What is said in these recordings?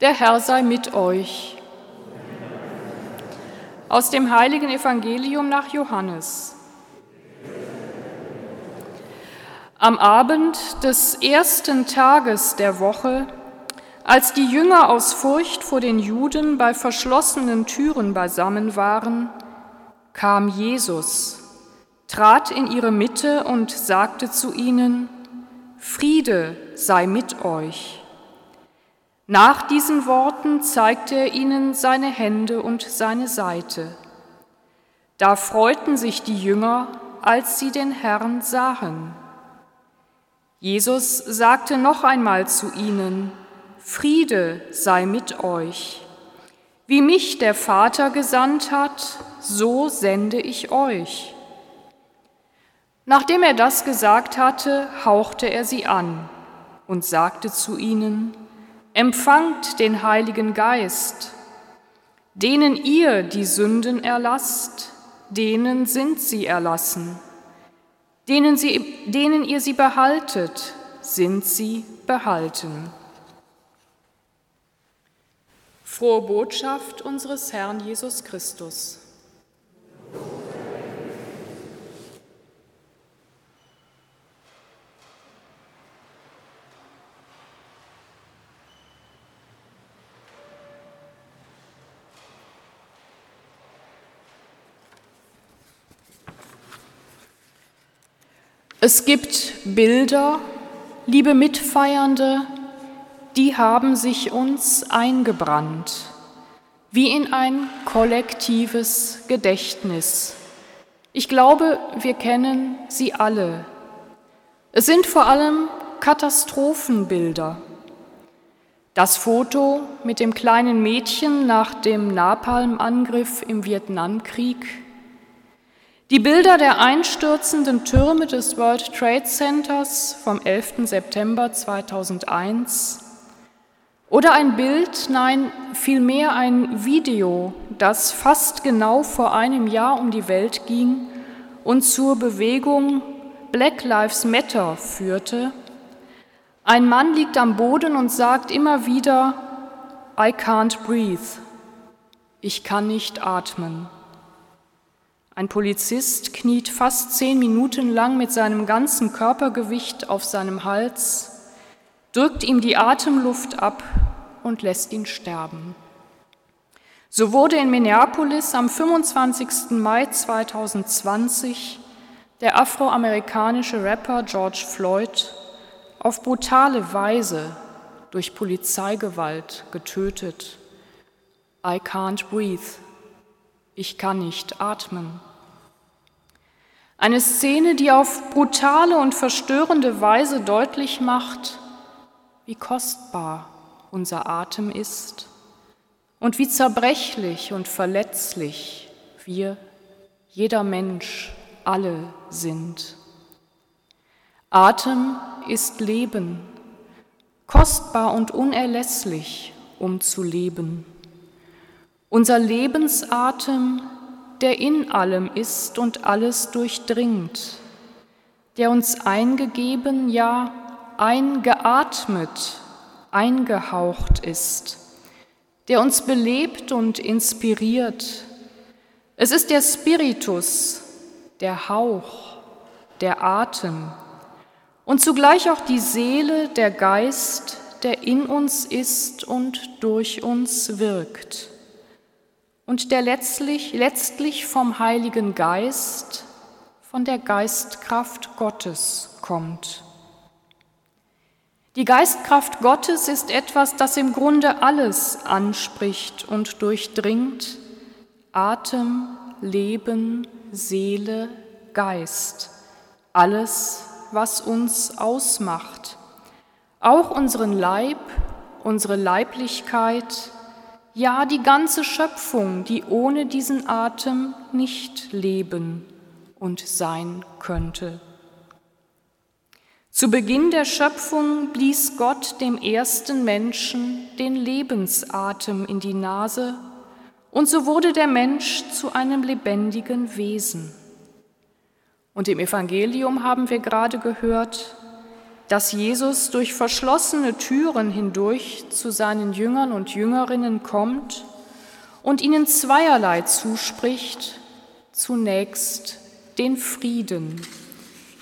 Der Herr sei mit euch. Aus dem heiligen Evangelium nach Johannes. Am Abend des ersten Tages der Woche, als die Jünger aus Furcht vor den Juden bei verschlossenen Türen beisammen waren, kam Jesus, trat in ihre Mitte und sagte zu ihnen, Friede sei mit euch. Nach diesen Worten zeigte er ihnen seine Hände und seine Seite. Da freuten sich die Jünger, als sie den Herrn sahen. Jesus sagte noch einmal zu ihnen, Friede sei mit euch. Wie mich der Vater gesandt hat, so sende ich euch. Nachdem er das gesagt hatte, hauchte er sie an und sagte zu ihnen, Empfangt den Heiligen Geist. Denen ihr die Sünden erlasst, denen sind sie erlassen. Denen, sie, denen ihr sie behaltet, sind sie behalten. Frohe Botschaft unseres Herrn Jesus Christus. Es gibt Bilder, liebe Mitfeiernde, die haben sich uns eingebrannt, wie in ein kollektives Gedächtnis. Ich glaube, wir kennen sie alle. Es sind vor allem Katastrophenbilder. Das Foto mit dem kleinen Mädchen nach dem Napalmangriff im Vietnamkrieg die Bilder der einstürzenden Türme des World Trade Centers vom 11. September 2001 oder ein Bild, nein, vielmehr ein Video, das fast genau vor einem Jahr um die Welt ging und zur Bewegung Black Lives Matter führte. Ein Mann liegt am Boden und sagt immer wieder, I can't breathe, ich kann nicht atmen. Ein Polizist kniet fast zehn Minuten lang mit seinem ganzen Körpergewicht auf seinem Hals, drückt ihm die Atemluft ab und lässt ihn sterben. So wurde in Minneapolis am 25. Mai 2020 der afroamerikanische Rapper George Floyd auf brutale Weise durch Polizeigewalt getötet. I can't breathe. Ich kann nicht atmen. Eine Szene, die auf brutale und verstörende Weise deutlich macht, wie kostbar unser Atem ist und wie zerbrechlich und verletzlich wir, jeder Mensch, alle sind. Atem ist Leben, kostbar und unerlässlich, um zu leben. Unser Lebensatem der in allem ist und alles durchdringt, der uns eingegeben, ja eingeatmet, eingehaucht ist, der uns belebt und inspiriert. Es ist der Spiritus, der Hauch, der Atem und zugleich auch die Seele, der Geist, der in uns ist und durch uns wirkt und der letztlich, letztlich vom Heiligen Geist, von der Geistkraft Gottes kommt. Die Geistkraft Gottes ist etwas, das im Grunde alles anspricht und durchdringt. Atem, Leben, Seele, Geist. Alles, was uns ausmacht. Auch unseren Leib, unsere Leiblichkeit, ja die ganze Schöpfung, die ohne diesen Atem nicht leben und sein könnte. Zu Beginn der Schöpfung blies Gott dem ersten Menschen den Lebensatem in die Nase, und so wurde der Mensch zu einem lebendigen Wesen. Und im Evangelium haben wir gerade gehört, dass Jesus durch verschlossene Türen hindurch zu seinen Jüngern und Jüngerinnen kommt und ihnen zweierlei zuspricht, zunächst den Frieden.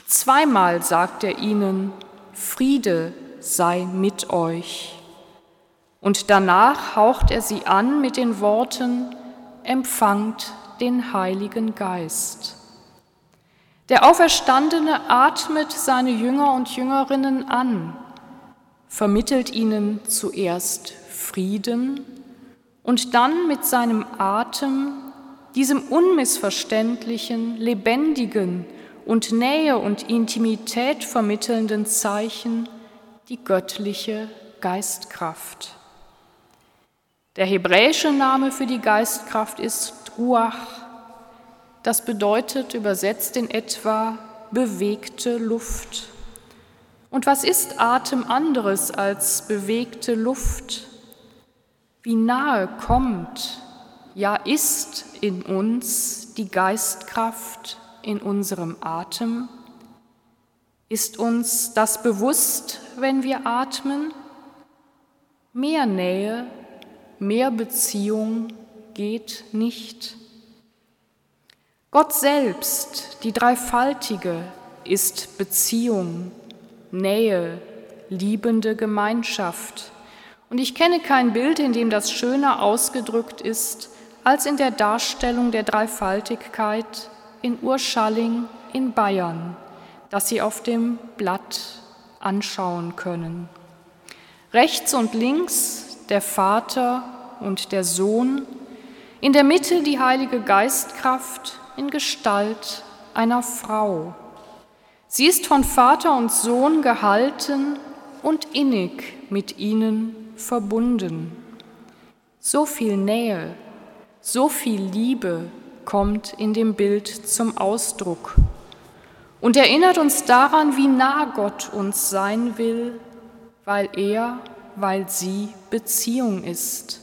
Zweimal sagt er ihnen, Friede sei mit euch. Und danach haucht er sie an mit den Worten, empfangt den Heiligen Geist. Der Auferstandene atmet seine Jünger und Jüngerinnen an, vermittelt ihnen zuerst Frieden und dann mit seinem Atem, diesem unmissverständlichen, lebendigen und Nähe und Intimität vermittelnden Zeichen, die göttliche Geistkraft. Der hebräische Name für die Geistkraft ist Ruach das bedeutet übersetzt in etwa bewegte Luft. Und was ist Atem anderes als bewegte Luft? Wie nahe kommt, ja ist in uns die Geistkraft in unserem Atem? Ist uns das bewusst, wenn wir atmen? Mehr Nähe, mehr Beziehung geht nicht. Gott selbst, die Dreifaltige, ist Beziehung, Nähe, liebende Gemeinschaft. Und ich kenne kein Bild, in dem das schöner ausgedrückt ist, als in der Darstellung der Dreifaltigkeit in Urschalling in Bayern, das Sie auf dem Blatt anschauen können. Rechts und links der Vater und der Sohn, in der Mitte die Heilige Geistkraft, in Gestalt einer Frau. Sie ist von Vater und Sohn gehalten und innig mit ihnen verbunden. So viel Nähe, so viel Liebe kommt in dem Bild zum Ausdruck und erinnert uns daran, wie nah Gott uns sein will, weil er, weil sie Beziehung ist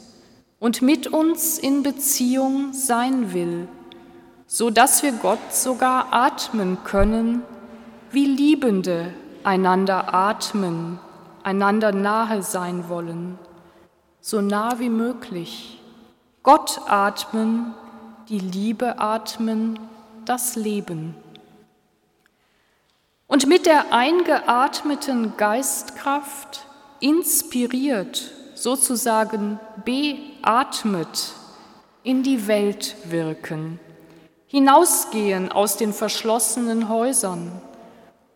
und mit uns in Beziehung sein will so dass wir Gott sogar atmen können, wie Liebende einander atmen, einander nahe sein wollen, so nah wie möglich. Gott atmen, die Liebe atmen, das Leben. Und mit der eingeatmeten Geistkraft inspiriert, sozusagen beatmet, in die Welt wirken hinausgehen aus den verschlossenen Häusern,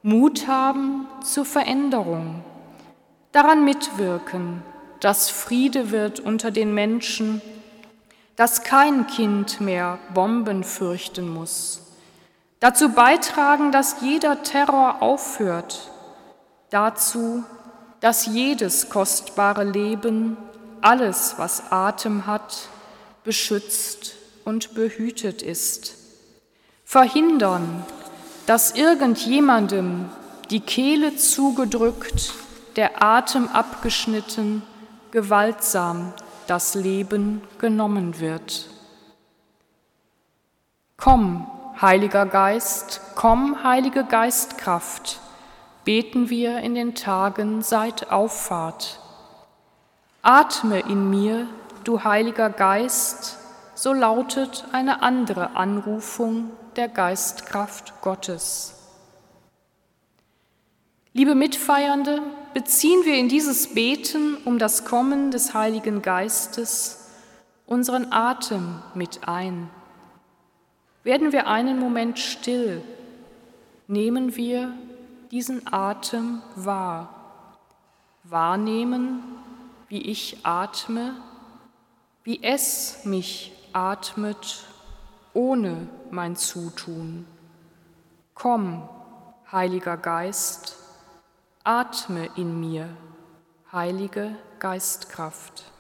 Mut haben zur Veränderung, daran mitwirken, dass Friede wird unter den Menschen, dass kein Kind mehr Bomben fürchten muss, dazu beitragen, dass jeder Terror aufhört, dazu, dass jedes kostbare Leben, alles, was Atem hat, beschützt und behütet ist verhindern, dass irgendjemandem die Kehle zugedrückt, der Atem abgeschnitten, gewaltsam das Leben genommen wird. Komm, Heiliger Geist, komm, Heilige Geistkraft, beten wir in den Tagen seit Auffahrt. Atme in mir, du Heiliger Geist, so lautet eine andere Anrufung der Geistkraft Gottes. Liebe Mitfeiernde, beziehen wir in dieses Beten um das Kommen des Heiligen Geistes unseren Atem mit ein. Werden wir einen Moment still, nehmen wir diesen Atem wahr. Wahrnehmen, wie ich atme, wie es mich atmet ohne mein Zutun. Komm, Heiliger Geist, atme in mir, Heilige Geistkraft.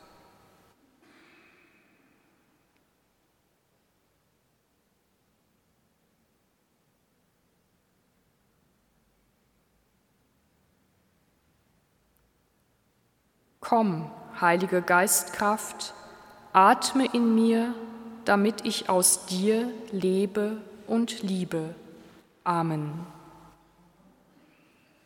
Komm, Heilige Geistkraft, atme in mir, damit ich aus dir lebe und liebe. Amen.